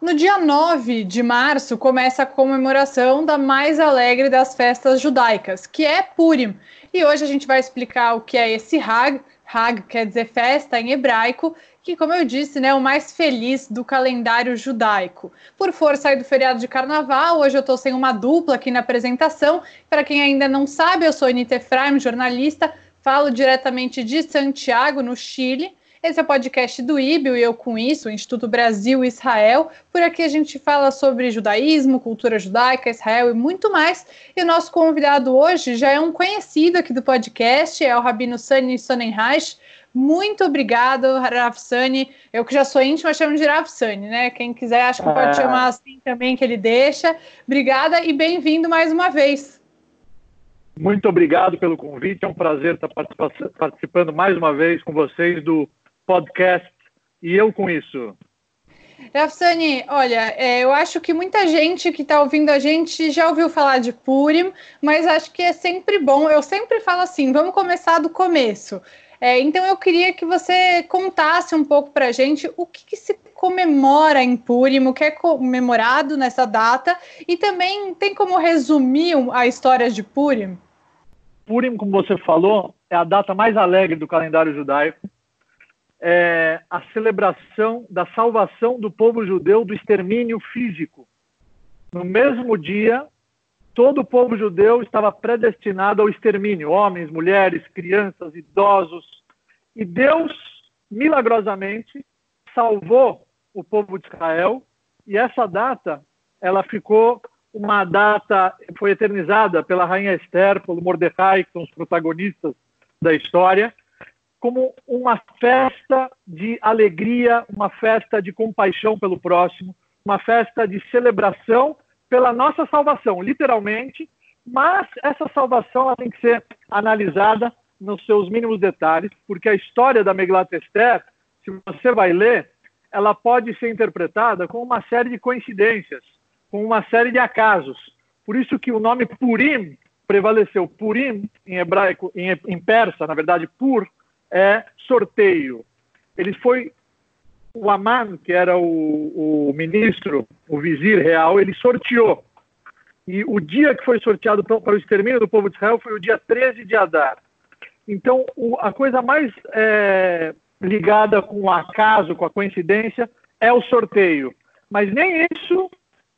No dia 9 de março começa a comemoração da mais alegre das festas judaicas, que é Purim. E hoje a gente vai explicar o que é esse Hag. Hag quer dizer festa em hebraico, que, como eu disse, né, é o mais feliz do calendário judaico. Por força do feriado de carnaval, hoje eu estou sem uma dupla aqui na apresentação. Para quem ainda não sabe, eu sou Anita Efraim, jornalista, falo diretamente de Santiago, no Chile. Esse é o podcast do IBIO e eu com isso, Instituto Brasil Israel. Por aqui a gente fala sobre judaísmo, cultura judaica, Israel e muito mais. E o nosso convidado hoje já é um conhecido aqui do podcast, é o Rabino Sani Sonnenreich. Muito obrigado, Rav Sani. Eu que já sou íntima, chamo de Rav Sani, né? Quem quiser, acho que pode é. chamar assim também, que ele deixa. Obrigada e bem-vindo mais uma vez. Muito obrigado pelo convite. É um prazer estar participando mais uma vez com vocês do podcast e eu com isso. Rafsani, olha, é, eu acho que muita gente que está ouvindo a gente já ouviu falar de Purim, mas acho que é sempre bom. Eu sempre falo assim: vamos começar do começo. É, então eu queria que você contasse um pouco para a gente o que, que, se comemora em Purim, o que é comemorado nessa data, e também tem como resumir a história de Purim? Purim, como você falou, é a data mais alegre do calendário judaico é, a celebração da salvação do povo judeu do extermínio físico. No mesmo dia, todo o povo judeu estava predestinado ao extermínio homens, mulheres, crianças, idosos. E Deus, milagrosamente, salvou o povo de Israel. E essa data, ela ficou uma data, foi eternizada pela rainha Esther, pelo Mordecai, que são os protagonistas da história como uma festa de alegria, uma festa de compaixão pelo próximo, uma festa de celebração pela nossa salvação, literalmente, mas essa salvação tem que ser analisada nos seus mínimos detalhes, porque a história da Megillat Esther, se você vai ler, ela pode ser interpretada com uma série de coincidências, com uma série de acasos. Por isso que o nome Purim prevaleceu. Purim, em hebraico, em, em persa, na verdade, Pur, é sorteio. Ele foi o Aman, que era o, o ministro, o vizir real, ele sorteou. E o dia que foi sorteado para o extermínio do povo de Israel foi o dia 13 de Adar. Então, o, a coisa mais é, ligada com o acaso, com a coincidência, é o sorteio. Mas nem isso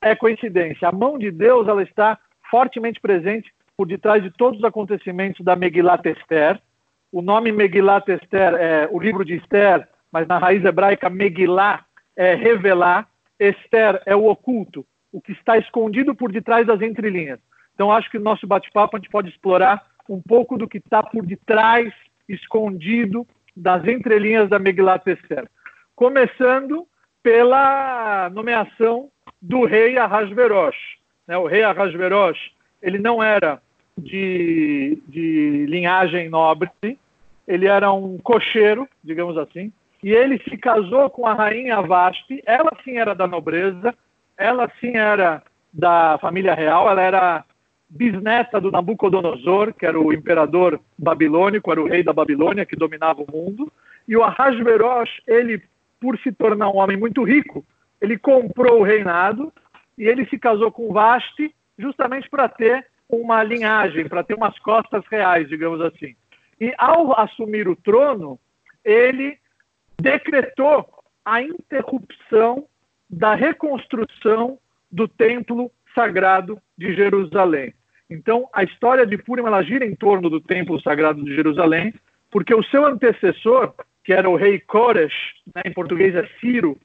é coincidência. A mão de Deus ela está fortemente presente por detrás de todos os acontecimentos da Megillat Esther, o nome Megillat Esther é o livro de Esther, mas na raiz hebraica Megillah é revelar, Esther é o oculto, o que está escondido por detrás das entrelinhas. Então acho que no nosso bate-papo a gente pode explorar um pouco do que está por detrás, escondido das entrelinhas da Megillat Esther. Começando pela nomeação do rei Ahasverosh. Né? O rei Ahasverosh, ele não era de, de linhagem nobre, ele era um cocheiro, digamos assim, e ele se casou com a rainha Vashti, ela sim era da nobreza, ela sim era da família real, ela era bisneta do Nabucodonosor, que era o imperador babilônico, era o rei da Babilônia que dominava o mundo, e o Ahasverosh, ele, por se tornar um homem muito rico, ele comprou o reinado e ele se casou com Vashti justamente para ter uma linhagem, para ter umas costas reais, digamos assim. E ao assumir o trono, ele decretou a interrupção da reconstrução do templo sagrado de Jerusalém. Então, a história de Purim ela gira em torno do templo sagrado de Jerusalém, porque o seu antecessor, que era o rei Koresh, né, em português é Ciro,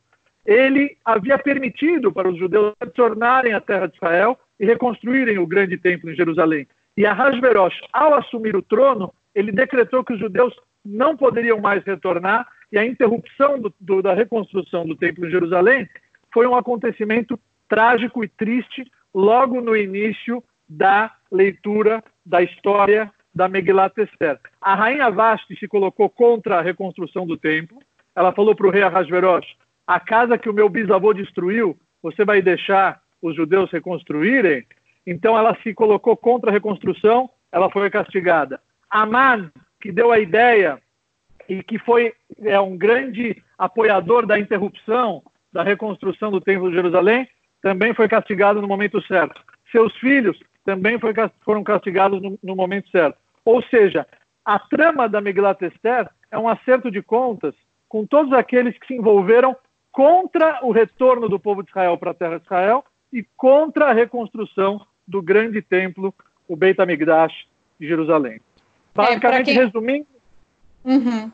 ele havia permitido para os judeus retornarem à terra de Israel e reconstruírem o grande templo em Jerusalém. E Ahasverosh, ao assumir o trono, ele decretou que os judeus não poderiam mais retornar e a interrupção do, do, da reconstrução do templo em Jerusalém foi um acontecimento trágico e triste logo no início da leitura da história da Megillat Esther. A rainha Vashti se colocou contra a reconstrução do templo. Ela falou para o rei Ahasverosh, a casa que o meu bisavô destruiu, você vai deixar os judeus reconstruírem, então ela se colocou contra a reconstrução, ela foi castigada. Aman, que deu a ideia e que foi é, um grande apoiador da interrupção da reconstrução do Templo de Jerusalém, também foi castigado no momento certo. Seus filhos também foi, foram castigados no, no, momento certo. Ou seja, a trama da Megillat Esther é um acerto de contas com todos aqueles que se envolveram contra o retorno do povo de Israel para a terra de Israel e contra a reconstrução do grande templo, o Beit HaMikdash de Jerusalém. É, Basicamente, é, quem... resumindo, uhum.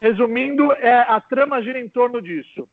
resumindo, é, a trama gira em torno disso.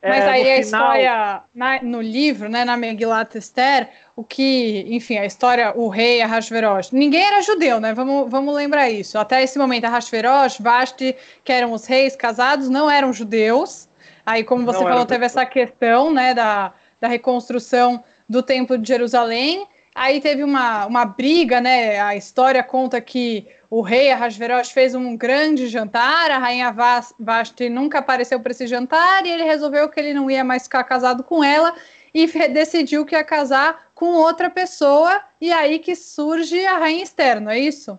É, Mas aí a final... história, na, no livro, né, na Megillat Esther, o que, enfim, a história, o rei Ahasverosh, ninguém era judeu, né, vamos, vamos lembrar isso. Até esse momento, Ahasverosh, Vashti, que eram os reis casados, não eram judeus. Aí, como você não falou, teve essa questão, né, da, da reconstrução do Templo de Jerusalém. Aí teve uma, uma briga, né, a história conta que o rei Ahasverosh fez um grande jantar, a rainha Vashti nunca apareceu para esse jantar e ele resolveu que ele não ia mais ficar casado com ela e decidiu que ia casar com outra pessoa e aí que surge a rainha externa, é isso?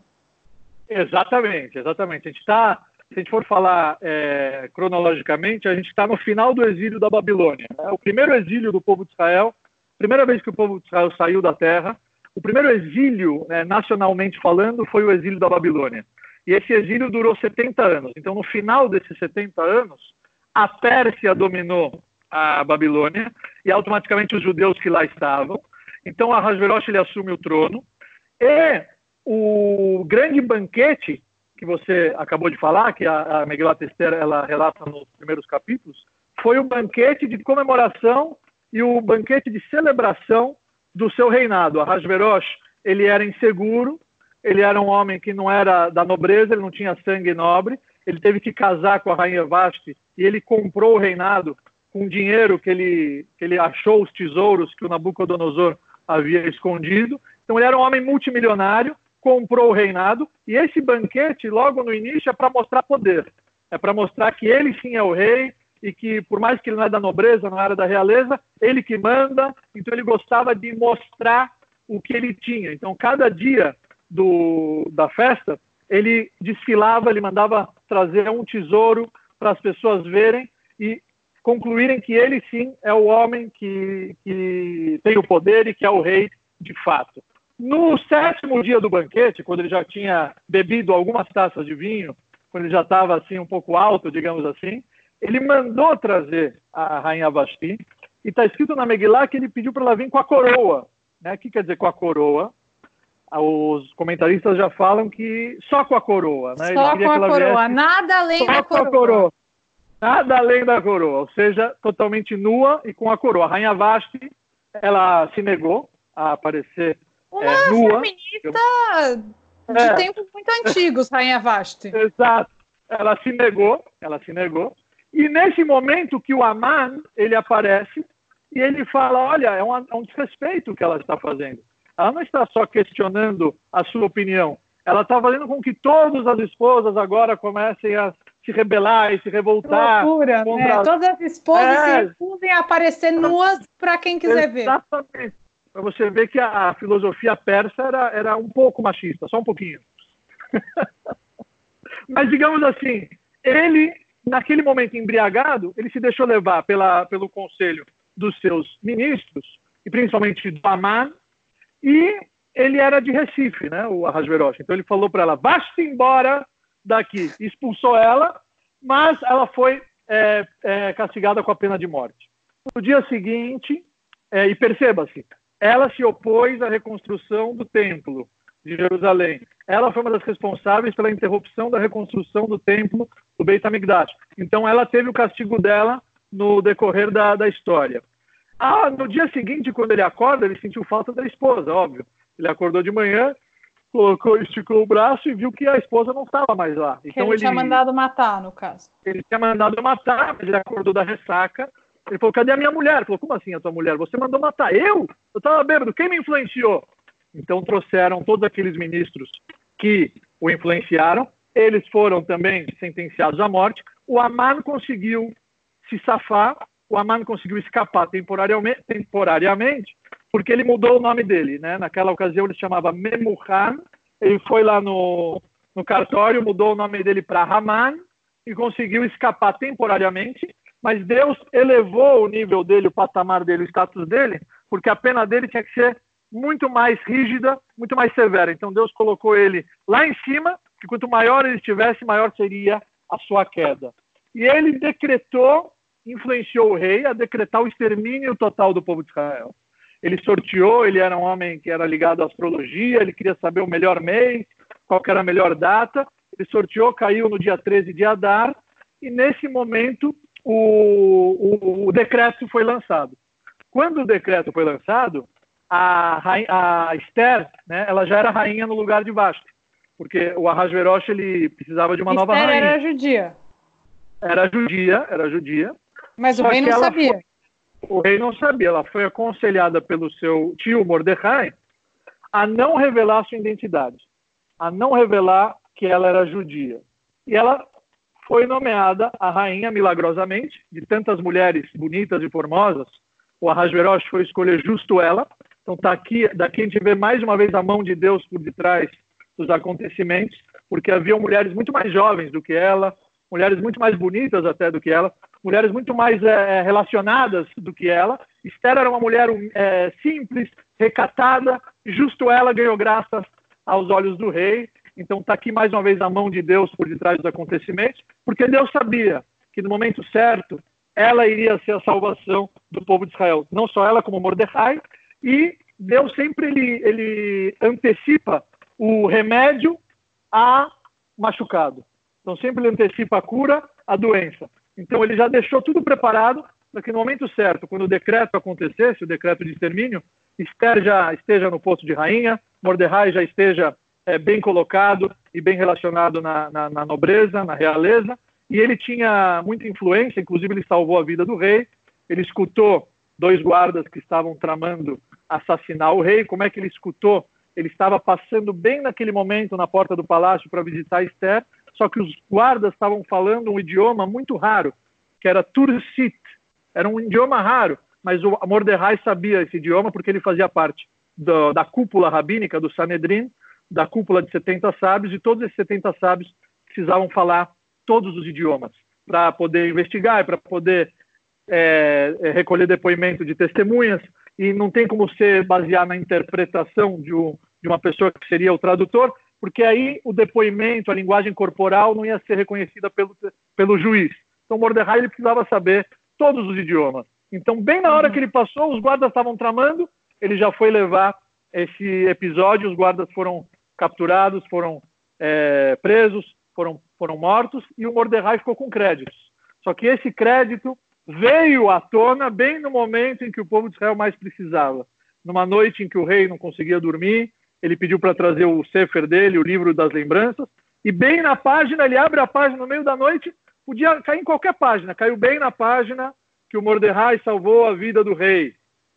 Exatamente, exatamente. A gente está, se a gente for falar é, cronologicamente, a gente está no final do exílio da Babilônia. Né? O primeiro exílio do povo de Israel, primeira vez que o povo de Israel saiu da terra, o primeiro exílio, né, nacionalmente falando, foi o exílio da Babilônia. E esse exílio durou 70 anos. Então, no final desses 70 anos, a Pérsia dominou a Babilônia e automaticamente os judeus que lá estavam. Então, Ahasverosh ele assume o trono e o grande banquete que você acabou de falar, que a, a Megillat Esther ela relata nos primeiros capítulos, foi o banquete de comemoração e o banquete de celebração do seu reinado. Ahasverosh, ele era inseguro, ele era um homem que não era da nobreza, ele não tinha sangue nobre, ele teve que casar com a rainha Vashti e ele comprou o reinado com dinheiro que ele, que ele achou os tesouros que o Nabucodonosor havia escondido. Então ele era um homem multimilionário, comprou o reinado e esse banquete logo no início é para mostrar poder, é para mostrar que ele sim é o rei, e que, por mais que ele não é da nobreza, não era da realeza, ele que manda, então ele gostava de mostrar o que ele tinha. Então, cada dia do, da festa, ele desfilava, ele mandava trazer um tesouro para as pessoas verem e concluírem que ele sim é o homem que, que tem o poder e que é o rei de fato. No sétimo dia do banquete, quando ele já tinha bebido algumas taças de vinho, quando ele já estava assim um pouco alto, digamos assim, ele mandou trazer a rainha Vashti, e está escrito na Megillah que ele pediu para ela vir com a coroa. Né? O que quer dizer com a coroa? Os comentaristas já falam que só com a coroa. Né? Só com a coroa, nada além da coroa. coroa. Nada além da coroa, ou seja, totalmente nua e com a coroa. A rainha Vashti, ela se negou a aparecer Uma é, nua. feminista de é. tempos muito antigos, rainha Vashti. Exato. Ela se negou, ela se negou. E nesse momento que o Aman ele aparece e ele fala, olha, é um, é um desrespeito que ela está fazendo. Ela não está só questionando a sua opinião, ela está fazendo com que todas as esposas agora comecem a se rebelar e se revoltar. Loucura, contra... né? Todas as esposas é... se recusem a aparecer nuas para quem quiser ver. Exatamente. Para você ver que a filosofia persa era, era um pouco machista, só um pouquinho. Mas digamos assim, ele naquele momento embriagado, ele se deixou levar pela, pelo conselho dos seus ministros, e principalmente do Aman, e ele era de Recife, né, o Ahasverosh. Então ele falou para ela, vá-se embora daqui. Expulsou ela, mas ela foi é, é, castigada com a pena de morte. No dia seguinte, é, e perceba-se, ela se opôs à reconstrução do templo de Jerusalém. Ela foi uma das responsáveis pela interrupção da reconstrução do templo do Beit HaMikdash. Então ela teve o castigo dela no decorrer da, da história. Ah, no dia seguinte, quando ele acorda, ele sentiu falta da esposa, óbvio. Ele acordou de manhã, colocou, esticou o braço e viu que a esposa não estava mais lá. Então ele, ele tinha mandado matar, no caso. Ele tinha mandado matar, mas ele acordou da ressaca. Ele falou: cadê a minha mulher? Ele falou: como assim a tua mulher? Você mandou matar eu? Eu estava bêbado. Quem me influenciou? Então trouxeram todos aqueles ministros que o influenciaram. Eles foram também sentenciados à morte. O Aman conseguiu se safar, o Aman conseguiu escapar temporariamente, temporariamente porque ele mudou o nome dele. Né? Naquela ocasião ele se chamava Memuhan. Ele foi lá no, no cartório, mudou o nome dele para Haman e conseguiu escapar temporariamente, mas Deus elevou o nível dele, o patamar dele, o status dele, porque a pena dele tinha que ser muito mais rígida, muito mais severa. Então Deus colocou ele lá em cima, que quanto maior ele estivesse, maior seria a sua queda. E ele decretou, influenciou o rei a decretar o extermínio total do povo de Israel. Ele sorteou, ele era um homem que era ligado à astrologia, ele queria saber o melhor mês, qual era a melhor data. Ele sorteou, caiu no dia 13 de Adar, e nesse momento o, o, o decreto foi lançado. Quando o decreto foi lançado, a, a Esther, né, ela já era rainha no lugar de Vashti, porque o Ahasverosh ele precisava de uma Esther nova rainha. era judia. Era judia, era judia. Mas o rei não sabia. Foi, o rei não sabia. Ela foi aconselhada pelo seu tio Mordecai a não revelar sua identidade, a não revelar que ela era judia. E ela foi nomeada a rainha milagrosamente, de tantas mulheres bonitas e formosas, o Ahasverosh foi escolher justo ela, então tá aqui, daqui a gente vê mais uma vez a mão de Deus por detrás dos acontecimentos, porque havia mulheres muito mais jovens do que ela, mulheres muito mais bonitas até do que ela, mulheres muito mais é, relacionadas do que ela. Esther era uma mulher é, simples, recatada, justo ela ganhou graças aos olhos do rei. Então está aqui mais uma vez a mão de Deus por detrás dos acontecimentos, porque Deus sabia que no momento certo ela iria ser a salvação do povo de Israel. Não só ela, como Mordecai, e Deus sempre ele, ele antecipa o remédio a machucado. Então sempre ele antecipa a cura à doença. Então ele já deixou tudo preparado para que no momento certo, quando o decreto acontecesse, o decreto de extermínio, Esther já esteja no posto de rainha, Mordecai já esteja é, bem colocado e bem relacionado na, na, na nobreza, na realeza, e ele tinha muita influência, inclusive ele salvou a vida do rei, ele escutou dois guardas que estavam tramando assassinar o rei. Como é que ele escutou? Ele estava passando bem naquele momento na porta do palácio para visitar Esther, só que os guardas estavam falando um idioma muito raro, que era Tursit. Era um idioma raro, mas o Mordecai sabia esse idioma porque ele fazia parte do, da cúpula rabínica do Sanedrin, da cúpula de 70 sábios, e todos esses 70 sábios precisavam falar todos os idiomas para poder investigar, para poder é, é, recolher depoimento de testemunhas, e não tem como ser basear na interpretação de, um, de uma pessoa que seria o tradutor, porque aí o depoimento, a linguagem corporal não ia ser reconhecida pelo, pelo juiz. Então Mordecai ele precisava saber todos os idiomas. Então, bem na hora que ele passou, os guardas estavam tramando, ele já foi levar esse episódio, os guardas foram capturados, foram é, presos, foram, foram mortos, e o Mordecai ficou com créditos. Só que esse crédito veio à tona bem no momento em que o povo de Israel mais precisava. Numa noite em que o rei não conseguia dormir, ele pediu para trazer o Sefer dele, o livro das lembranças, e bem na página, ele abre a página no meio da noite, podia cair em qualquer página, caiu bem na página que o Mordecai salvou a vida do rei,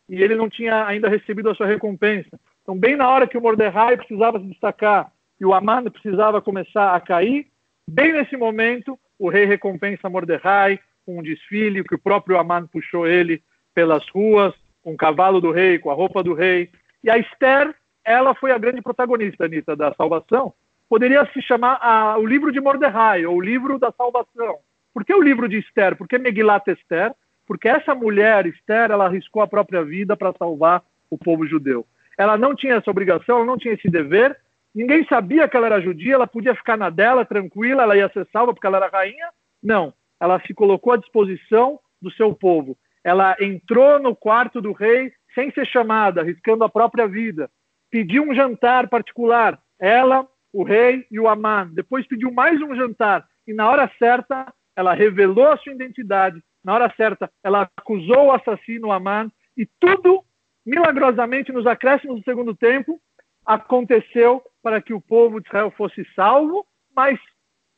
e ele não tinha ainda recebido a sua recompensa. Então, bem na hora que o Mordecai precisava se destacar e o Aman precisava começar a cair, bem nesse momento, o rei recompensa Mordecai, com um desfile que o próprio Aman puxou ele pelas ruas, com o cavalo do rei, com a roupa do rei. E a Esther, ela foi a grande protagonista, Anitta, da salvação. Poderia se chamar a, o livro de Mordecai, ou o livro da salvação. Por que o livro de Esther? Por que Megilat Esther? Porque essa mulher, Esther, ela arriscou a própria vida para salvar o povo judeu. Ela não tinha essa obrigação, ela não tinha esse dever. Ninguém sabia que ela era judia, ela podia ficar na dela, tranquila, ela ia ser salva porque ela era rainha. Não, ela se colocou à disposição do seu povo. Ela entrou no quarto do rei sem ser chamada, arriscando a própria vida. Pediu um jantar particular, ela, o rei e o Amã. Depois pediu mais um jantar e na hora certa ela revelou a sua identidade. Na hora certa ela acusou o assassino Amã e tudo milagrosamente nos acréscimos do segundo tempo aconteceu para que o povo de Israel fosse salvo, mas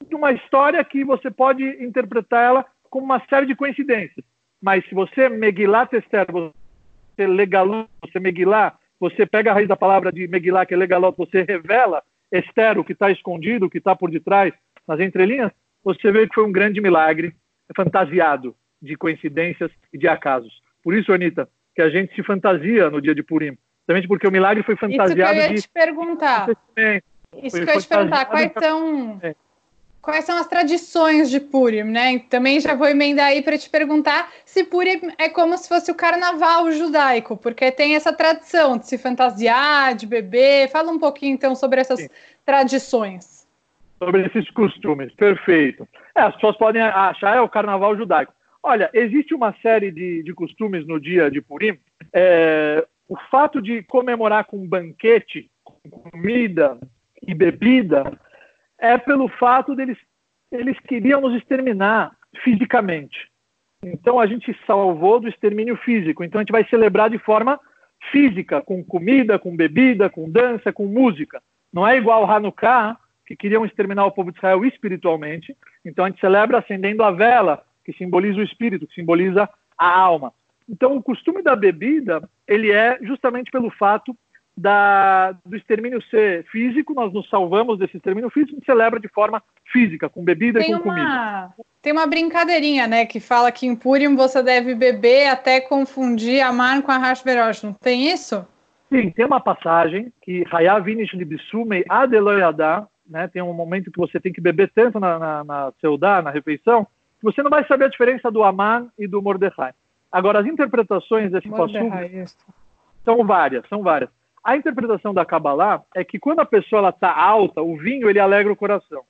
de uma história que você pode interpretar ela como uma série de coincidências. Mas se você Megilá Tester, você legalou, você Megilá, você pega a raiz da palavra de Megilá, que é legalot, você revela Esther, o que está escondido, o que está por detrás, nas entrelinhas, você vê que foi um grande milagre fantasiado de coincidências e de acasos. Por isso, Anitta, que a gente se fantasia no dia de Purim. Também porque o milagre foi fantasiado Isso que eu ia de... te perguntar. Isso que eu ia te perguntar. Quais são... É quais são as tradições de Purim, né? Também já vou emendar aí para te perguntar se Purim é como se fosse o carnaval judaico, porque tem essa tradição de se fantasiar, de beber. Fala um pouquinho então sobre essas Sim. tradições. Sobre esses costumes, perfeito. É, as pessoas podem achar é o carnaval judaico. Olha, existe uma série de, de costumes no dia de Purim. É, o fato de comemorar com banquete, com comida e bebida, é pelo fato deles eles queriam nos exterminar fisicamente. Então a gente salvou do extermínio físico. Então a gente vai celebrar de forma física, com comida, com bebida, com dança, com música. Não é igual Hanukkah, que queriam exterminar o povo de Israel espiritualmente. Então a gente celebra acendendo a vela, que simboliza o espírito, que simboliza a alma. Então o costume da bebida, ele é justamente pelo fato da, do extermínio ser físico, nós nos salvamos desse extermínio físico e celebra de forma física, com bebida tem e com uma, comida. Tem uma brincadeirinha, né, que fala que em Purim você deve beber até confundir Amar com a Hashverosh, não tem isso? Sim, tem uma passagem que Hayavinish Libsumei Adeloyadá, né, tem um momento que você tem que beber tanto na, na, na seudá, na refeição, você não vai saber a diferença do Aman e do Mordecai. Agora, as interpretações desse Mordecai, são várias, são várias. A interpretação da Kabbalah é que quando a pessoa está alta, o vinho ele alegra o coração.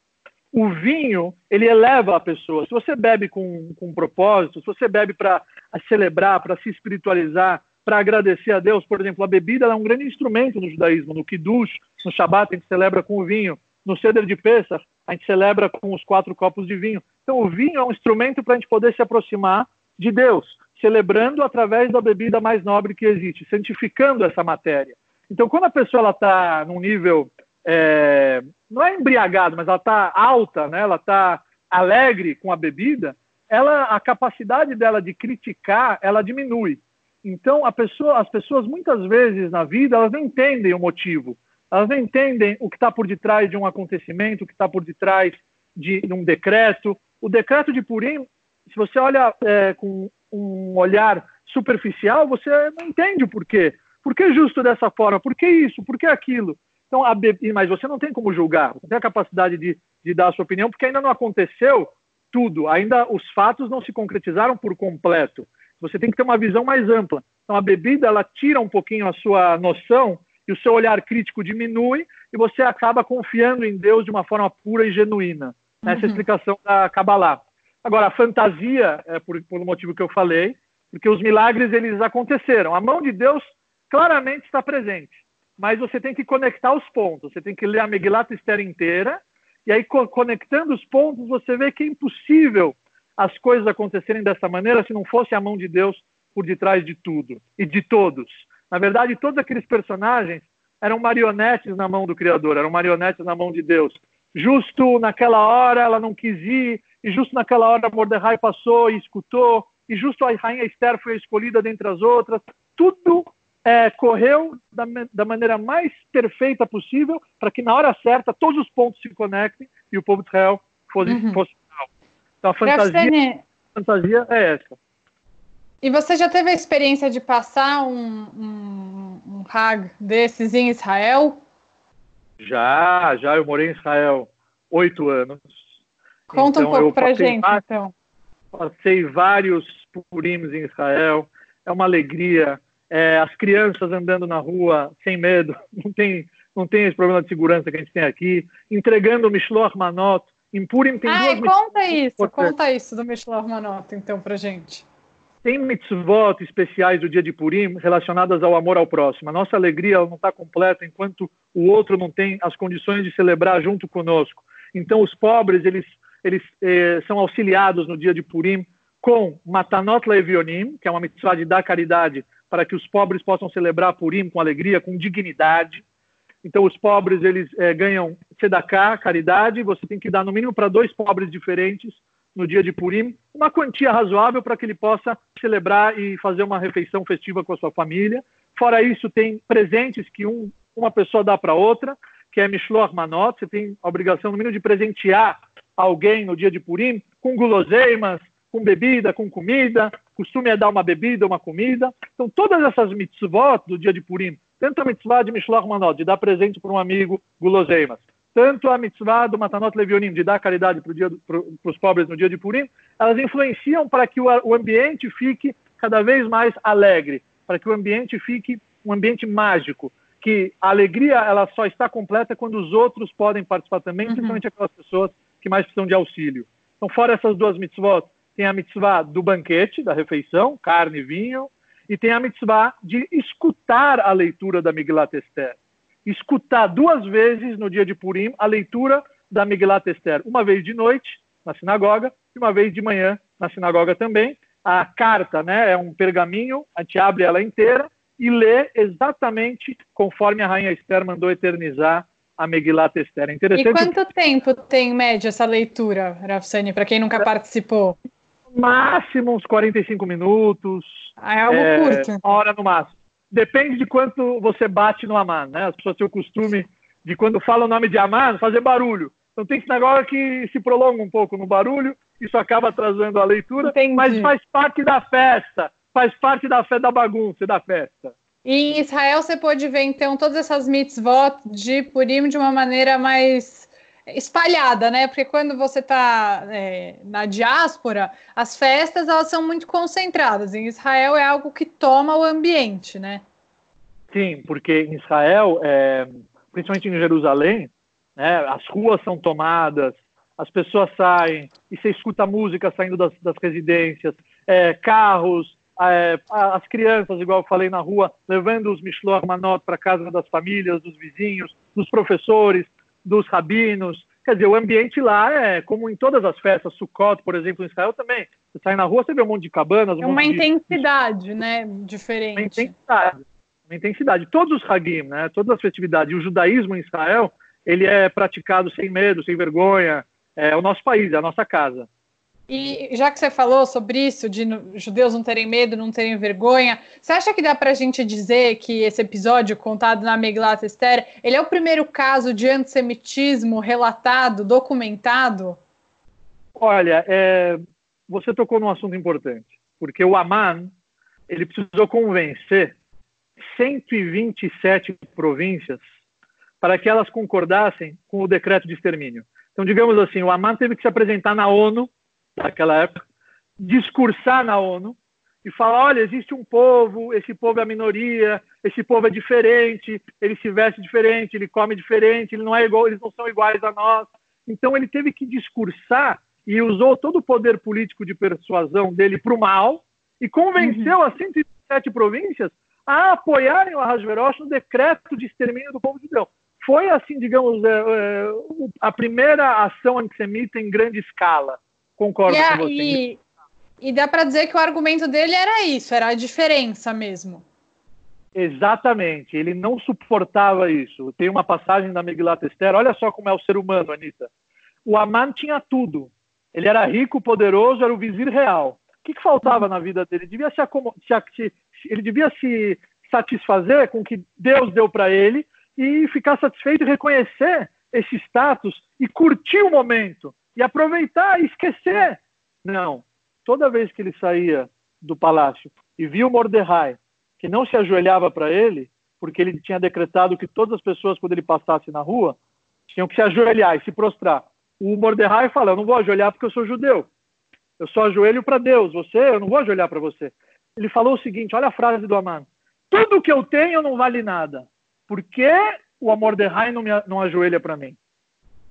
O vinho ele eleva a pessoa. Se você bebe com, com um propósito, se você bebe para celebrar, para se espiritualizar, para agradecer a Deus, por exemplo, a bebida é um grande instrumento no judaísmo. No Kiddush, no Shabat, a gente celebra com o vinho. No Seder de Pesach, a gente celebra com os quatro copos de vinho. Então, o vinho é um instrumento para a gente poder se aproximar de Deus, celebrando através da bebida mais nobre que existe, santificando essa matéria. Então, quando a pessoa está num nível, é, não é embriagado, mas ela está alta, né? ela está alegre com a bebida, ela, a capacidade dela de criticar, ela diminui. Então, pessoa, as pessoas muitas vezes na vida, elas não entendem o motivo, elas não entendem o que está por detrás de um acontecimento, o que está por detrás de, de, um decreto. O decreto de Purim, se você olha é, com um olhar superficial, você não entende o porquê. Por que justo dessa forma? Por que isso? Por que aquilo? Então, a mas você não tem como julgar, não tem a capacidade de, de dar a sua opinião, porque ainda não aconteceu tudo, ainda os fatos não se concretizaram por completo. Você tem que ter uma visão mais ampla. Então, a bebida, ela tira um pouquinho a sua noção e o seu olhar crítico diminui e você acaba confiando em Deus de uma forma pura e genuína. Essa é a uhum. explicação da Kabbalah. Agora, a fantasia, é por, por motivo que eu falei, porque os milagres, eles aconteceram. A mão de Deus claramente está presente. Mas você tem que conectar os pontos. Você tem que ler a Megillat Esther inteira. E aí, co conectando os pontos, você vê que é impossível as coisas acontecerem dessa maneira se não fosse a mão de Deus por detrás de tudo e de todos. Na verdade, todos aqueles personagens eram marionetes na mão do Criador, eram marionetes na mão de Deus. Justo naquela hora ela não quis ir, e justo naquela hora Mordecai passou e escutou, e justo a rainha Esther foi escolhida dentre as outras. Tudo é, correu da, da, maneira mais perfeita possível para que na hora certa todos os pontos se conectem e o povo de Israel fosse, uhum. fosse Então a fantasia, a fantasia é essa. E você já teve a experiência de passar um, um, um Hag desses em Israel? Já, já. Eu morei em Israel oito anos. Conta então, um pouco para gente, vários, então. Passei vários purims em Israel. É uma alegria é, as crianças andando na rua sem medo, não tem, não tem esse problema de segurança que a gente tem aqui, entregando o Mishloach Manot. Em Purim tem Ai, duas conta isso, conta isso do Mishloach Manot, então, pra gente. Tem mitzvot especiais do dia de Purim relacionadas ao amor ao próximo. A nossa alegria não está completa enquanto o outro não tem as condições de celebrar junto conosco. Então, os pobres, eles, eles eh, são auxiliados no dia de Purim com Matanot Levionim, que é uma mitzvah de dar caridade para que os pobres possam celebrar Purim com alegria, com dignidade. Então, os pobres eles é, ganham tzedakah, caridade. Você tem que dar no mínimo para dois pobres diferentes no dia de Purim uma quantia razoável para que ele possa celebrar e fazer uma refeição festiva com a sua família. Fora isso, tem presentes que um, uma pessoa dá para outra, que é Mishloach Manot. Você tem a obrigação, no mínimo, de presentear alguém no dia de Purim com guloseimas, com bebida, com comida, costume é dar uma bebida, uma comida. Então, todas essas mitzvot do dia de Purim, tanto a mitzvah de Mishloach Manot, de dar presente para um amigo guloseimas, tanto a mitzvah do Matanot Levionim, de dar caridade para os pobres no dia de Purim, elas influenciam para que o, o ambiente fique cada vez mais alegre, para que o ambiente fique um ambiente mágico, que a alegria ela só está completa quando os outros podem participar também, uhum. principalmente aquelas pessoas que mais precisam de auxílio. Então, fora essas duas mitzvot, tem a mitzvah do banquete, da refeição, carne e vinho, e tem a mitzvah de escutar a leitura da Miglat Esther. Escutar duas vezes no dia de Purim a leitura da Miglat Esther. Uma vez de noite, na sinagoga, e uma vez de manhã, na sinagoga também. A carta né, é um pergaminho, a gente abre ela inteira e lê exatamente conforme a Rainha Esther mandou eternizar a Megilat Esther. É interessante. E quanto tempo tem em média essa leitura, Rafsani, para quem nunca é, participou? Máximo uns 45 minutos. Ah, é algo é, curto. Uma hora no máximo. Depende de quanto você bate no Aman, né? As pessoas têm o costume de, quando fala o nome de Aman, fazer barulho. Então tem esse negócio que se prolonga um pouco no barulho, isso acaba atrasando a leitura, Entendi. mas faz parte da festa, faz parte da fé da bagunça, da festa. E em Israel você pode ver, então, todas essas mitzvot de Purim de uma maneira mais espalhada, né? Porque quando você está é, na diáspora, as festas elas são muito concentradas. Em Israel é algo que toma o ambiente, né? Sim, porque em Israel, é, principalmente em Jerusalém, né, as ruas são tomadas, as pessoas saem e você escuta música saindo das, das residências, é, carros, é, as crianças, igual eu falei na rua, levando os Mishloach Manot para casa das famílias, dos vizinhos, dos professores dos rabinos. Quer dizer, o ambiente lá é como em todas as festas, Sukkot, por exemplo, em Israel também. Você sai na rua, você vê um monte de cabanas. Um é uma intensidade, de... né? Diferente. Uma intensidade. Uma intensidade. Todos os Hagim, né? Todas as festividades. O judaísmo em Israel, ele é praticado sem medo, sem vergonha. É o nosso país, é a nossa casa. E já que você falou sobre isso, de judeus não terem medo, não terem vergonha, você acha que dá para a gente dizer que esse episódio contado na Megillat Esther, ele é o primeiro caso de antissemitismo relatado, documentado? Olha, é, você tocou num assunto importante, porque o Aman, ele precisou convencer 127 províncias para que elas concordassem com o decreto de extermínio. Então, digamos assim, o Aman teve que se apresentar na ONU naquela época, discursar na ONU e falar: olha, existe um povo, esse povo é a minoria, esse povo é diferente, ele se veste diferente, ele come diferente, ele não é igual, eles não são iguais a nós. Então ele teve que discursar e usou todo o poder político de persuasão dele para o mal e convenceu uhum. as 107 províncias a apoiarem o Ahasverosh no decreto de extermínio do povo judeu. Foi, assim, digamos, é, é, a primeira ação antissemita em grande escala. Concordo e, com você. E, e dá para dizer que o argumento dele era isso, era a diferença mesmo. Exatamente, ele não suportava isso. Tem uma passagem da Megillat Esther, olha só como é o ser humano, Anitta. O Aman tinha tudo. Ele era rico, poderoso, era o vizir real. O que, que faltava na vida dele? Ele devia se, se, ele devia se satisfazer com o que Deus deu para ele e ficar satisfeito e reconhecer esse status e curtir o momento e aproveitar e esquecer. Não. Toda vez que ele saía do palácio e via o Mordecai, que não se ajoelhava para ele, porque ele tinha decretado que todas as pessoas, quando ele passasse na rua, tinham que se ajoelhar e se prostrar. O Mordecai fala: Eu não vou ajoelhar porque eu sou judeu. Eu só ajoelho para Deus. Você, eu não vou ajoelhar para você. Ele falou o seguinte: olha a frase do Aman. Tudo que eu tenho não vale nada. Por que o Mordecai não, não ajoelha para mim?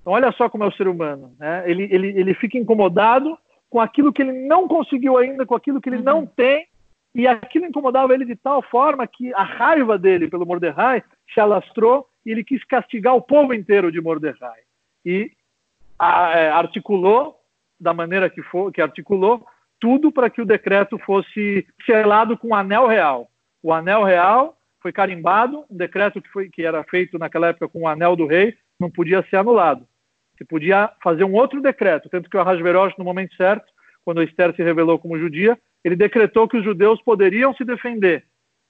Então, olha só como é o ser humano. Né? Ele, ele, ele fica incomodado com aquilo que ele não conseguiu ainda, com aquilo que ele uhum. não tem, e aquilo incomodava ele de tal forma que a raiva dele pelo Mordecai se alastrou e ele quis castigar o povo inteiro de Mordecai. E a, é, articulou, da maneira que, for, que articulou, tudo para que o decreto fosse selado com o anel real. O anel real foi carimbado, um decreto que, foi, que era feito naquela época com o anel do rei, não podia ser anulado se podia fazer um outro decreto, tanto que o Ahasverosh, no momento certo, quando Esther se revelou como judia, ele decretou que os judeus poderiam se defender.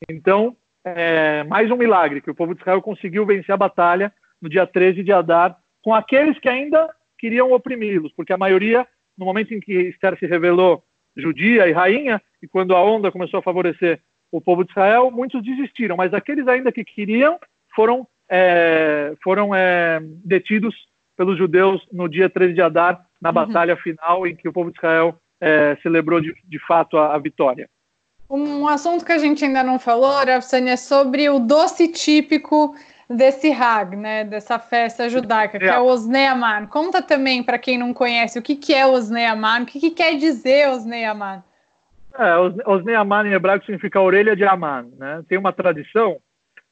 Então, é, mais um milagre, que o povo de Israel conseguiu vencer a batalha no dia 13 de Adar, com aqueles que ainda queriam oprimi-los, porque a maioria, no momento em que Esther se revelou judia e rainha, e quando a onda começou a favorecer o povo de Israel, muitos desistiram, mas aqueles ainda que queriam foram é, foram é, detidos pelos judeus no dia 13 de Adar, na uhum. batalha final em que o povo de Israel é, celebrou de, de fato a, a, vitória. Um assunto que a gente ainda não falou, Rafsani, é sobre o doce típico desse Hag, né, dessa festa judaica, que é, é o Osneaman. Conta também para quem não conhece o que, que é o Osneaman, o que, que quer dizer Osneaman. É, Osneaman em hebraico significa orelha de Aman, né? Tem uma tradição,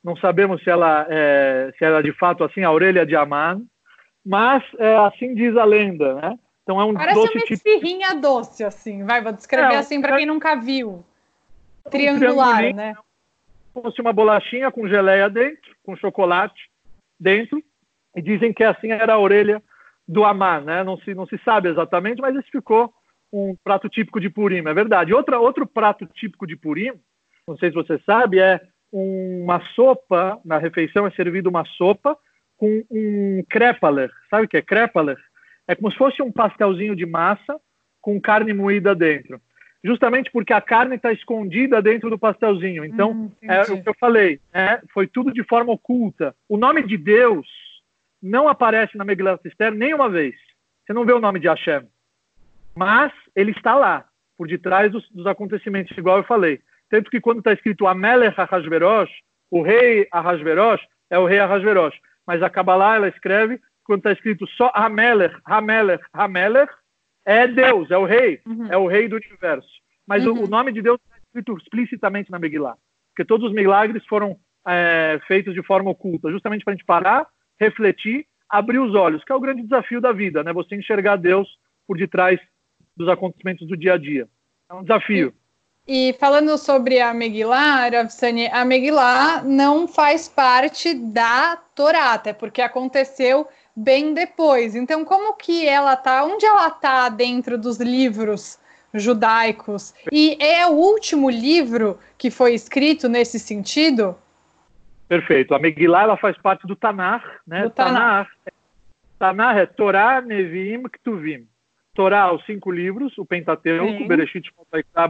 não sabemos se ela é, se ela é de fato assim a orelha de Aman, mas é, assim diz a lenda, né? Então é um Parece doce uma esfirrinha tipo... doce, assim, vai, vou descrever é, assim para quem nunca viu. Triangular, um né? fosse uma bolachinha com geleia dentro, com chocolate dentro, e dizem que assim era a orelha do Amar, né? Não se, não se sabe exatamente, mas esse ficou um prato típico de Purim, é verdade. Outra, outro prato típico de Purim, não sei se você sabe, é uma sopa, na refeição é servido uma sopa com um crepaler. Sabe o que é crepaler? É como se fosse um pastelzinho de massa com carne moída dentro justamente porque a carne está escondida dentro do pastelzinho. Então, hum, é o que eu falei, é, foi tudo de forma oculta. O nome de Deus não aparece na Megillat Esther nenhuma vez. Você não vê o nome de Hashem. Mas ele está lá, por detrás dos, dos acontecimentos, igual eu falei. Tanto que quando está escrito Amelech Ahasverosh, o rei Ahasverosh, é o rei Ahasverosh. Mas a Kabbalah, ela escreve, quando está escrito só Amelech, Amelech, Amelech, é Deus, é o rei, uhum. é o rei do universo. Mas uhum. o, o, nome de Deus está escrito explicitamente na Megillah, porque todos os milagres foram é, feitos de forma oculta, justamente para a gente parar, refletir, abrir os olhos, que é o grande desafio da vida, né? Você enxergar Deus por detrás dos acontecimentos do dia a dia. É um desafio. E, e falando sobre a Megillah, Ravsani, a Megillah não faz parte da Torá, até porque aconteceu bem depois. Então, como que ela tá? Onde ela tá dentro dos livros judaicos? E é o último livro que foi escrito nesse sentido? Perfeito. A Megillah ela faz parte do Tanar, né? Do Tanar. Tanar é Torá, Neviim, Ktuvim. Torá, os cinco livros, o Pentateuco, Sim. Bereshit,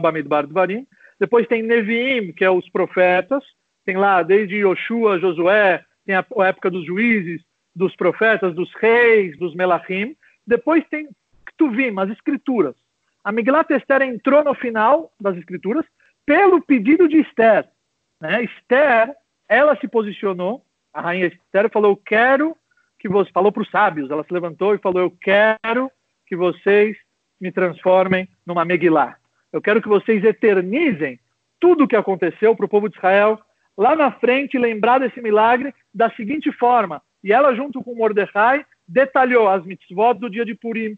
Bamidbar, Dvarim. Depois tem Neviim, que é os profetas. Tem lá desde Yoshua, Josué, tem a, a época dos juízes, dos profetas, dos reis, dos melachim. Depois tem Ktuvim, as escrituras. A Miglat Esther entrou no final das escrituras pelo pedido de Esther. Né? Esther, ela se posicionou, a rainha Esther falou, eu quero que você, falou para os sábios, ela se levantou e falou, eu quero que vocês me transformem numa Megillah. Eu quero que vocês eternizem tudo o que aconteceu para o povo de Israel lá na frente, lembrar desse milagre da seguinte forma: e ela, junto com Mordecai, detalhou as mitzvot do dia de Purim,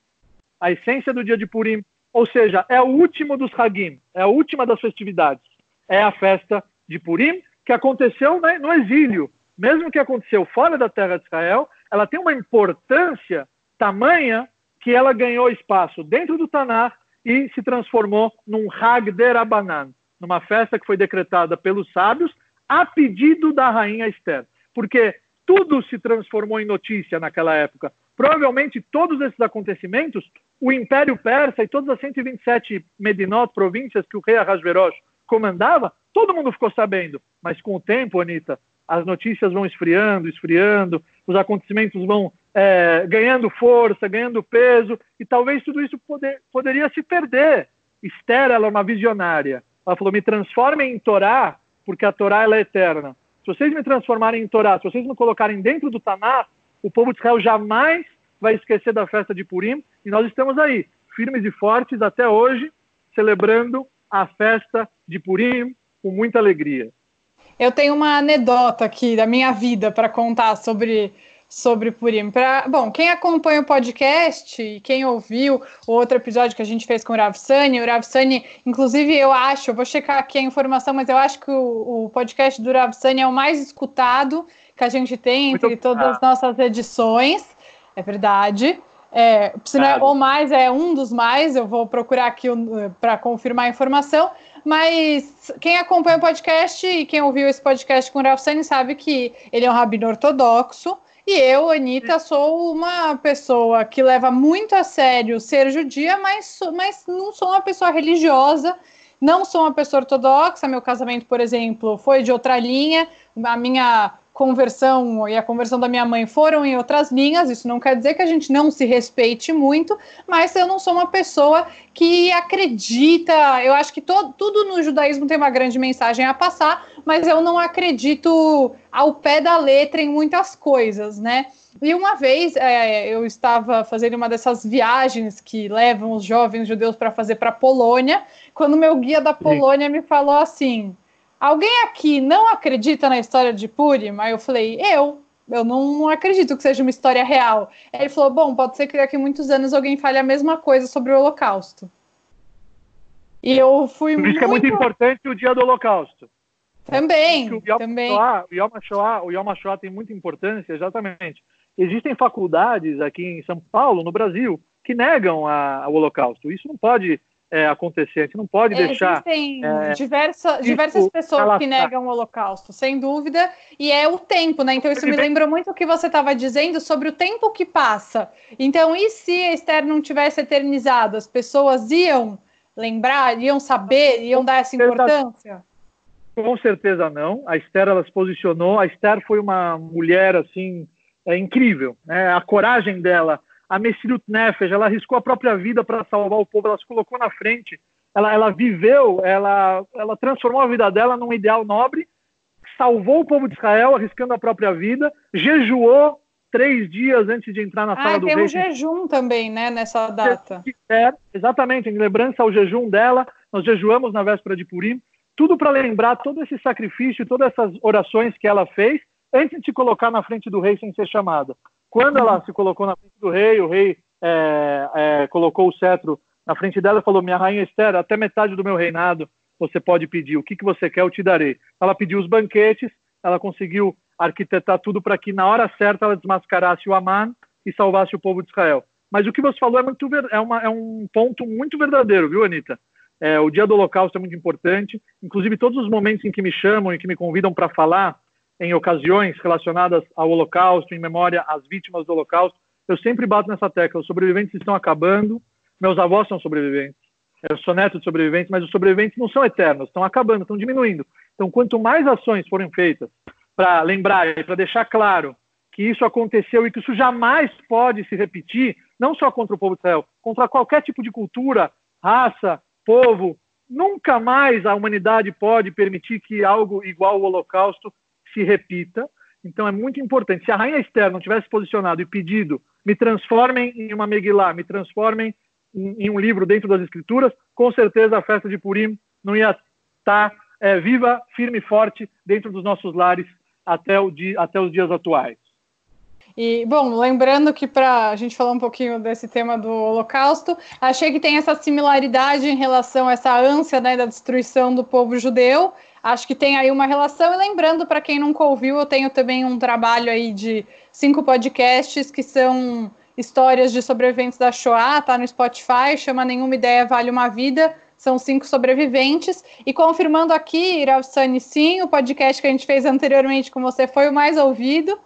a essência do dia de Purim, ou seja, é o último dos Hagim, é a última das festividades. É a festa de Purim, que aconteceu né, no exílio. Mesmo que aconteceu fora da terra de Israel, ela tem uma importância tamanha que ela ganhou espaço dentro do Tanar e se transformou num Hag Derabanan, numa festa que foi decretada pelos sábios a pedido da rainha Esther. Porque tudo se transformou em notícia naquela época. Provavelmente todos esses acontecimentos, o Império Persa e todas as 127 Medinot, províncias que o rei Ahasverosh comandava, todo mundo ficou sabendo. Mas com o tempo, Anitta, as notícias vão esfriando, esfriando, os acontecimentos vão é, ganhando força, ganhando peso, e talvez tudo isso poder, poderia se perder. Esther, ela é uma visionária. Ela falou, me transforme em Torá, porque a Torá ela é eterna. Se vocês me transformarem em Torá, se vocês me colocarem dentro do Tanar, o povo de Israel jamais vai esquecer da festa de Purim. E nós estamos aí, firmes e fortes até hoje, celebrando a festa de Purim com muita alegria. Eu tenho uma anedota aqui da minha vida para contar sobre sobre Purim. Pra, bom, quem acompanha o podcast e quem ouviu o outro episódio que a gente fez com o Ravsani, o Ravsani, inclusive eu acho, eu vou checar aqui a informação, mas eu acho que o, o podcast do Ravsani é o mais escutado que a gente tem entre Muito todas as nossas edições. É verdade. É, se não é ou mais, é um dos mais, eu vou procurar aqui para confirmar a informação. Mas quem acompanha o podcast e quem ouviu esse podcast com o Ralf sabe que ele é um rabino ortodoxo, e eu, Anitta, sou uma pessoa que leva muito a sério ser judia, mas, mas não sou uma pessoa religiosa, não sou uma pessoa ortodoxa. Meu casamento, por exemplo, foi de outra linha. A minha conversão e a conversão da minha mãe foram em outras linhas. Isso não quer dizer que a gente não se respeite muito, mas eu não sou uma pessoa que acredita. Eu acho que todo, tudo no judaísmo tem uma grande mensagem a passar, mas eu não acredito ao pé da letra em muitas coisas, né? E uma vez é, eu estava fazendo uma dessas viagens que levam os jovens judeus para fazer para a Polônia, quando meu guia da Polônia me falou assim Alguém aqui não acredita na história de Purim? Aí eu falei, eu. Eu não, acredito que seja uma história real. Aí ele falou, bom, pode ser que daqui a muitos anos alguém fale a mesma coisa sobre o Holocausto. E eu fui Por isso muito... que é muito importante o dia do Holocausto. Também, o Yom também. Shoah, o, Yom HaShoah, o Yom HaShoah tem muita importância, exatamente. Existem faculdades aqui em São Paulo, no Brasil, que negam a, o Holocausto. Isso não pode é, acontecer. A gente não pode é, deixar. Existem é, diversa, diversas pessoas que negam o Holocausto, sem dúvida, e é o tempo, né? Então, isso me lembrou muito o que você estava dizendo sobre o tempo que passa. Então, e se a Esther não tivesse eternizado? As pessoas iam lembrar, iam saber, iam dar essa importância? Com certeza não. A Esther ela se posicionou. A Esther foi uma mulher assim é incrível, né? A coragem dela a Messirut Nefesh, ela arriscou a própria vida para salvar o povo, ela se colocou na frente, ela, ela viveu, ela, ela transformou a vida dela num ideal nobre, salvou o povo de Israel arriscando a própria vida, jejuou três dias antes de entrar na ah, sala do rei. tem um jejum também, né, nessa data. É, exatamente, em lembrança ao jejum dela, nós jejuamos na véspera de Purim, tudo para lembrar todo esse sacrifício, todas essas orações que ela fez antes de se colocar na frente do rei sem ser chamada. Quando ela se colocou na frente do rei, o rei é, é, colocou o cetro na frente dela e falou: Minha rainha Esther, até metade do meu reinado você pode pedir, o que, que você quer eu te darei. Ela pediu os banquetes, ela conseguiu arquitetar tudo para que na hora certa ela desmascarasse o Aman e salvasse o povo de Israel. Mas o que você falou é, muito, é, uma, é um ponto muito verdadeiro, viu, Anitta? É, o dia do Holocausto é muito importante. Inclusive, todos os momentos em que me chamam e que me convidam para falar, em ocasiões relacionadas ao Holocausto, em memória às vítimas do Holocausto, eu sempre bato nessa tecla: os sobreviventes estão acabando, meus avós são sobreviventes, eu sou neto de sobreviventes, mas os sobreviventes não são eternos, estão acabando, estão diminuindo. Então, quanto mais ações forem feitas para lembrar e para deixar claro que isso aconteceu e que isso jamais pode se repetir, não só contra o povo de Israel, contra qualquer tipo de cultura, raça, povo, nunca mais a humanidade pode permitir que algo igual ao Holocausto se repita. Então é muito importante. Se a rainha Esther não tivesse posicionado e pedido, me transformem em uma Megillah, me transformem em, um livro dentro das escrituras, com certeza a festa de Purim não ia estar tá, é, viva, firme e forte dentro dos nossos lares até, o até os dias atuais. E, bom, lembrando que para a gente falar um pouquinho desse tema do Holocausto, achei que tem essa similaridade em relação a essa ânsia né, da destruição do povo judeu, Acho que tem aí uma relação. E lembrando, para quem nunca ouviu, eu tenho também um trabalho aí de cinco podcasts que são histórias de sobreviventes da Shoah, tá no Spotify, chama Nenhuma Ideia Vale Uma Vida. São cinco sobreviventes. E confirmando aqui, Iravsani, sim, o podcast que a gente fez anteriormente com você foi o mais ouvido.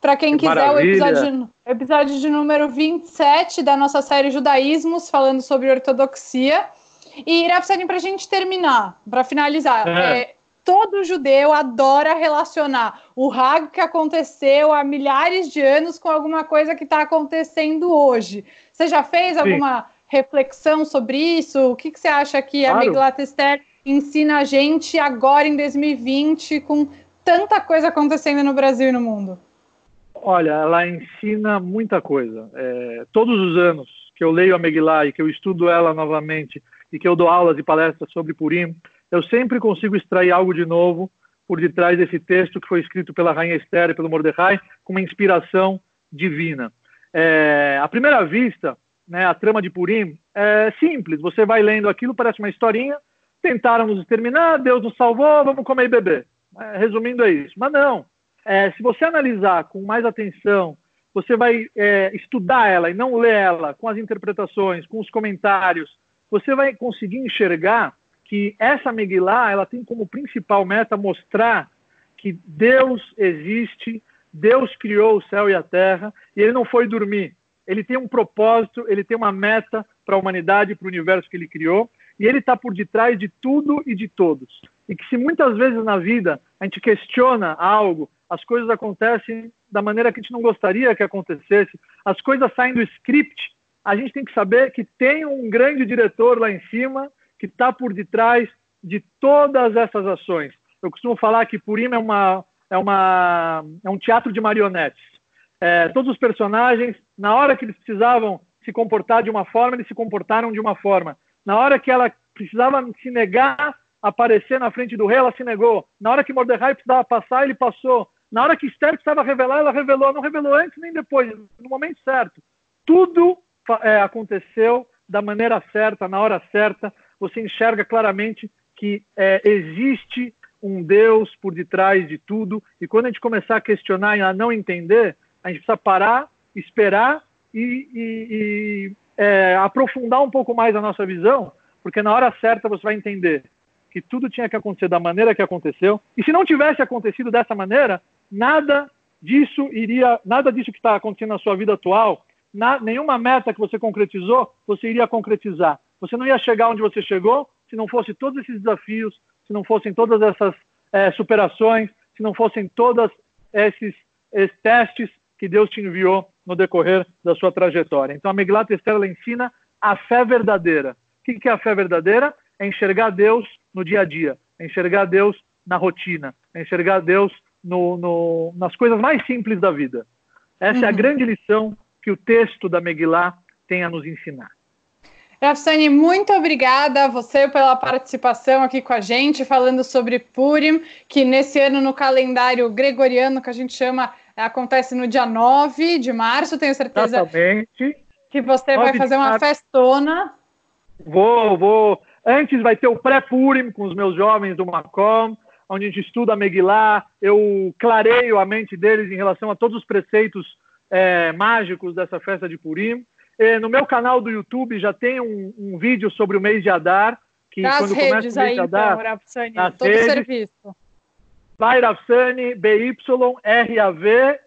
Para quem que quiser, o episódio, episódio de número 27 da nossa série Judaísmos, falando sobre ortodoxia. E, Irafsani, para a gente terminar, para finalizar, é. É, todo judeu adora relacionar o Hag que aconteceu há milhares de anos com alguma coisa que está acontecendo hoje. Você já fez Sim. alguma reflexão sobre isso? O que, que você acha que claro. a Megillat Esther ensina a gente agora em 2020 com tanta coisa acontecendo no Brasil e no mundo? Olha, ela ensina muita coisa. É, todos os anos que eu leio a Megillah e que eu estudo ela novamente e que eu dou aulas e palestras sobre Purim, eu sempre consigo extrair algo de novo por detrás desse texto que foi escrito pela Rainha Esther e pelo Mordecai, com uma inspiração divina. É, à primeira vista, né, a trama de Purim é simples. Você vai lendo aquilo, parece uma historinha. Tentaram nos exterminar, Deus nos salvou, vamos comer e beber. É, resumindo, é isso. Mas não. É, se você analisar com mais atenção, você vai é, estudar ela e não ler ela com as interpretações, com os comentários, você vai conseguir enxergar que essa Megillah ela tem como principal meta mostrar que Deus existe, Deus criou o céu e a terra e ele não foi dormir. Ele tem um propósito, ele tem uma meta para a humanidade, para o universo que ele criou e ele está por detrás de tudo e de todos. E que se muitas vezes na vida a gente questiona algo, as coisas acontecem da maneira que a gente não gostaria que acontecesse, as coisas saem do script. A gente tem que saber que tem um grande diretor lá em cima que está por detrás de todas essas ações. Eu costumo falar que Purim é, uma, é, uma, é um teatro de marionetes. É, todos os personagens, na hora que eles precisavam se comportar de uma forma, eles se comportaram de uma forma. Na hora que ela precisava se negar a aparecer na frente do rei, ela se negou. Na hora que Mordecai precisava passar, ele passou. Na hora que Esther precisava revelar, ela revelou. Não revelou antes nem depois, no momento certo. Tudo é, aconteceu da maneira certa, na hora certa. Você enxerga claramente que é, existe um Deus por detrás de tudo. E quando a gente começar a questionar e a não entender, a gente precisa parar, esperar e, e, e é, aprofundar um pouco mais a nossa visão, porque na hora certa você vai entender que tudo tinha que acontecer da maneira que aconteceu. E se não tivesse acontecido dessa maneira, nada disso iria, nada disso que está acontecendo na sua vida atual, na, nenhuma meta que você concretizou, você iria concretizar. Você não ia chegar onde você chegou se não fosse todos esses desafios, se não fossem todas essas é, superações, se não fossem todos esses, esses, testes que Deus te enviou no decorrer da sua trajetória. Então, a Megillat Esther ensina a fé verdadeira. O que é a fé verdadeira? É enxergar Deus no dia a dia, é enxergar Deus na rotina, é enxergar Deus no, no, nas coisas mais simples da vida. Essa uhum. é a uhum. grande lição que o texto da Megillah tem a nos ensinar. Rafsani, muito obrigada a você pela participação aqui com a gente, falando sobre Purim, que nesse ano no calendário gregoriano, que a gente chama, acontece no dia 9 de março, tenho certeza Exatamente. que você vai fazer uma festona. Vou, vou. Antes vai ter o pré-Purim com os meus jovens do Macom, onde a gente estuda a Megillah, eu clareio a mente deles em relação a todos os preceitos é, mágicos dessa festa de Purim. É, no meu canal do YouTube já tem um, um vídeo sobre o mês de Adar. Que nas quando redes começa o mês aí, de Adar, então, Rafsani, todo redes, serviço. Vai Rafsani, B-Y-R-A-V,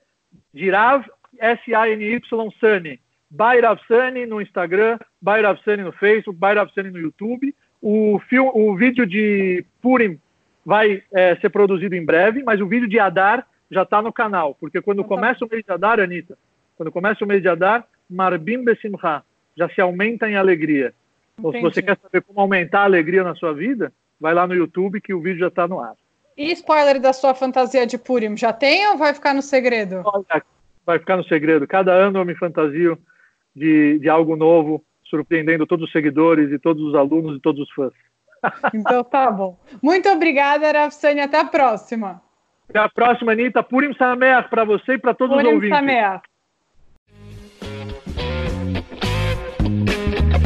Girav, S-A-N-Y, Sani. Bairav Sani no Instagram, Bairav Sani no Facebook, Bairav Sani no YouTube. O, filme, o vídeo de Purim vai é, ser produzido em breve, mas o vídeo de Adar já está no canal, porque quando então tá começa o mês de Adar, Anitta, quando começa o mês de Adar, Marbim Besimcha, já se aumenta em alegria. Então, se você quer saber como aumentar a alegria na sua vida, vai lá no YouTube que o vídeo já está no ar. E spoiler da sua fantasia de Purim, já tem ou vai ficar no segredo? Vai ficar no segredo. Cada ano eu me fantasio de, de algo novo, surpreendendo todos os seguidores e todos os alunos e todos os fãs. Então tá bom. Muito obrigada, Rafsani. Até a próxima. Até a próxima, Anitta. Purim Sameach para você e para todos Purim os ouvintes. Sameach.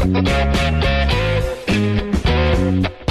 Thank you.